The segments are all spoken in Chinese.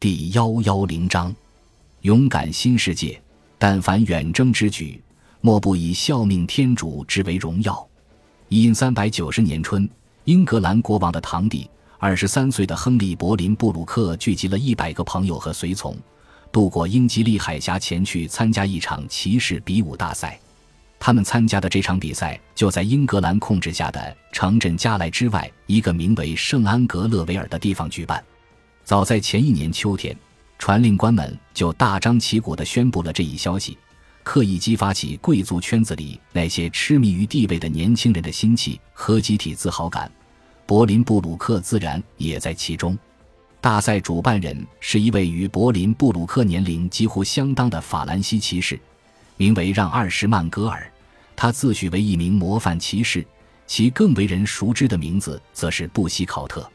第幺幺零章，勇敢新世界。但凡远征之举，莫不以效命天主之为荣耀。因三百九十年春，英格兰国王的堂弟，二十三岁的亨利·柏林布鲁克聚集了一百个朋友和随从，渡过英吉利海峡，前去参加一场骑士比武大赛。他们参加的这场比赛就在英格兰控制下的城镇加莱之外一个名为圣安格勒维尔的地方举办。早在前一年秋天，传令官们就大张旗鼓地宣布了这一消息，刻意激发起贵族圈子里那些痴迷于地位的年轻人的心气和集体自豪感。柏林布鲁克自然也在其中。大赛主办人是一位与柏林布鲁克年龄几乎相当的法兰西骑士，名为让·二十曼戈尔。他自诩为一名模范骑士，其更为人熟知的名字则是布希考特。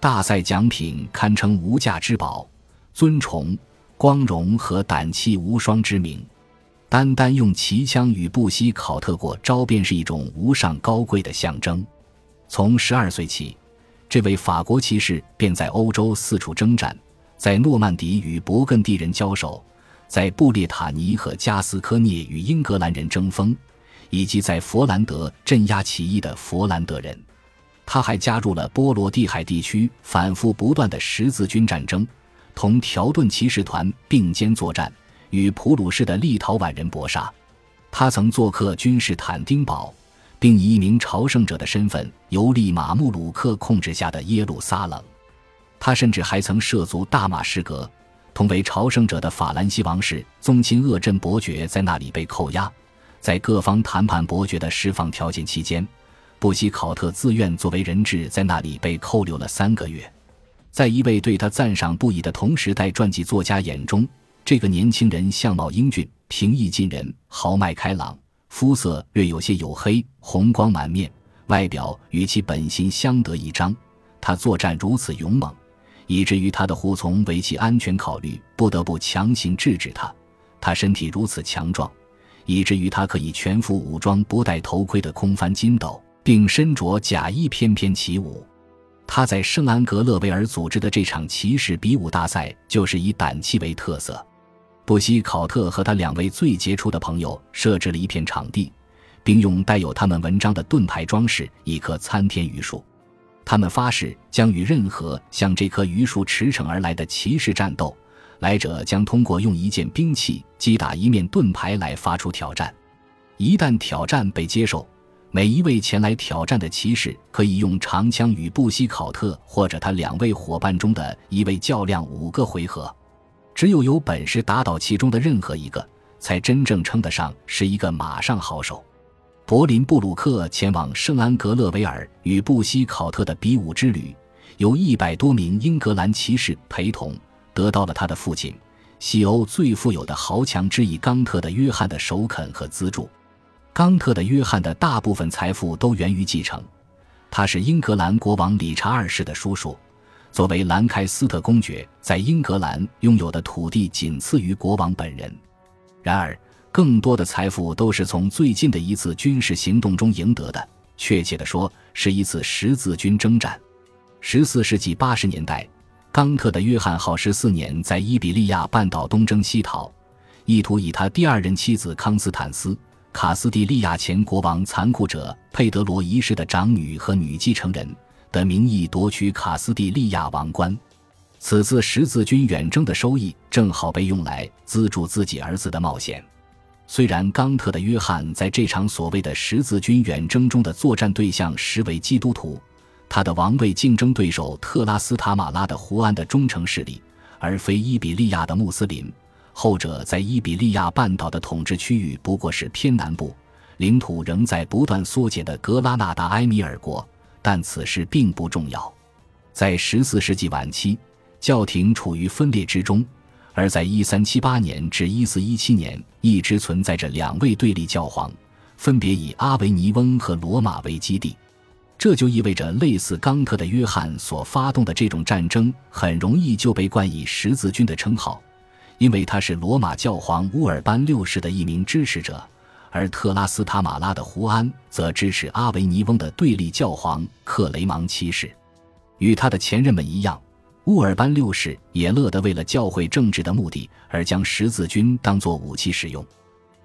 大赛奖品堪称无价之宝，尊崇、光荣和胆气无双之名。单单用骑枪与布希考特过招，便是一种无上高贵的象征。从十二岁起，这位法国骑士便在欧洲四处征战，在诺曼底与勃艮第人交手，在布列塔尼和加斯科涅与英格兰人争锋，以及在佛兰德镇压起义的佛兰德人。他还加入了波罗的海地区反复不断的十字军战争，同条顿骑士团并肩作战，与普鲁士的立陶宛人搏杀。他曾做客君士坦丁堡，并以一名朝圣者的身份游历马穆鲁克控制下的耶路撒冷。他甚至还曾涉足大马士革，同为朝圣者的法兰西王室宗亲鄂镇伯爵在那里被扣押，在各方谈判伯爵的释放条件期间。布希考特自愿作为人质，在那里被扣留了三个月。在一位对他赞赏不已的同时代传记作家眼中，这个年轻人相貌英俊、平易近人、豪迈开朗，肤色略有些黝黑，红光满面，外表与其本心相得益彰。他作战如此勇猛，以至于他的仆从为其安全考虑，不得不强行制止他。他身体如此强壮，以至于他可以全副武装、不戴头盔的空翻筋斗。并身着甲衣翩翩起舞，他在圣安格勒维尔组织的这场骑士比武大赛就是以胆气为特色。布希考特和他两位最杰出的朋友设置了一片场地，并用带有他们文章的盾牌装饰一棵参天榆树。他们发誓将与任何向这棵榆树驰骋而来的骑士战斗，来者将通过用一件兵器击打一面盾牌来发出挑战。一旦挑战被接受，每一位前来挑战的骑士可以用长枪与布希考特或者他两位伙伴中的一位较量五个回合，只有有本事打倒其中的任何一个，才真正称得上是一个马上好手。柏林布鲁克前往圣安格勒维尔与布希考特的比武之旅，由一百多名英格兰骑士陪同，得到了他的父亲西欧最富有的豪强之一冈特的约翰的首肯和资助。冈特的约翰的大部分财富都源于继承，他是英格兰国王理查二世的叔叔。作为兰开斯特公爵，在英格兰拥有的土地仅次于国王本人。然而，更多的财富都是从最近的一次军事行动中赢得的，确切地说，是一次十字军征战。十四世纪八十年代，冈特的约翰号十四年在伊比利亚半岛东征西讨，意图以他第二任妻子康斯坦斯。卡斯蒂利亚前国王残酷者佩德罗一世的长女和女继承人的名义夺取卡斯蒂利亚王冠。此次十字军远征的收益正好被用来资助自己儿子的冒险。虽然冈特的约翰在这场所谓的十字军远征中的作战对象实为基督徒，他的王位竞争对手特拉斯塔马拉的胡安的忠诚势力，而非伊比利亚的穆斯林。后者在伊比利亚半岛的统治区域不过是偏南部，领土仍在不断缩减的格拉纳达埃米尔国，但此事并不重要。在十四世纪晚期，教廷处于分裂之中，而在一三七八年至一四一七年，一直存在着两位对立教皇，分别以阿维尼翁和罗马为基地。这就意味着，类似冈特的约翰所发动的这种战争，很容易就被冠以十字军的称号。因为他是罗马教皇乌尔班六世的一名支持者，而特拉斯塔马拉的胡安则支持阿维尼翁的对立教皇克雷芒七世。与他的前任们一样，乌尔班六世也乐得为了教会政治的目的而将十字军当作武器使用，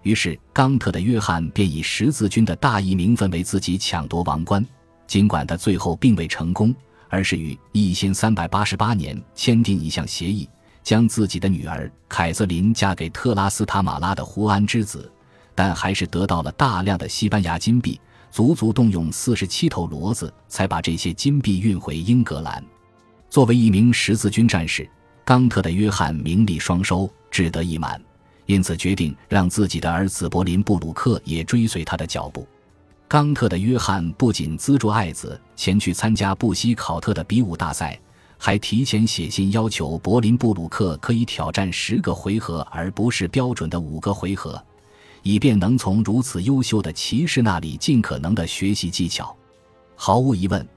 于是冈特的约翰便以十字军的大义名分为自己抢夺王冠。尽管他最后并未成功，而是于一千三百八十八年签订一项协议，将自己的女儿凯瑟琳嫁给特拉斯塔马拉的胡安之子，但还是得到了大量的西班牙金币，足足动用四十七头骡子才把这些金币运回英格兰。作为一名十字军战士，冈特的约翰名利双收，志得意满，因此决定让自己的儿子柏林布鲁克也追随他的脚步。冈特的约翰不仅资助爱子前去参加布希考特的比武大赛，还提前写信要求柏林布鲁克可以挑战十个回合，而不是标准的五个回合，以便能从如此优秀的骑士那里尽可能的学习技巧。毫无疑问。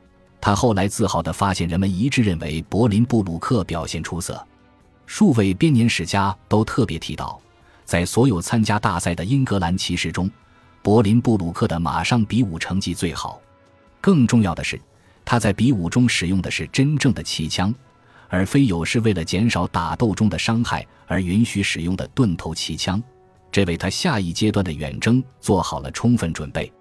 他后来自豪地发现，人们一致认为柏林布鲁克表现出色。数位编年史家都特别提到，在所有参加大赛的英格兰骑士中，柏林布鲁克的马上比武成绩最好。更重要的是，他在比武中使用的是真正的气枪，而非有时为了减少打斗中的伤害而允许使用的钝头气枪，这为他下一阶段的远征做好了充分准备。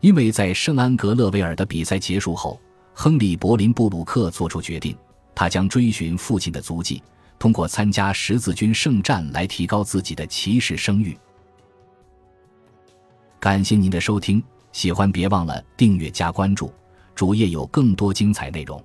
因为在圣安格勒维尔的比赛结束后。亨利·柏林布鲁克做出决定，他将追寻父亲的足迹，通过参加十字军圣战来提高自己的骑士声誉。感谢您的收听，喜欢别忘了订阅加关注，主页有更多精彩内容。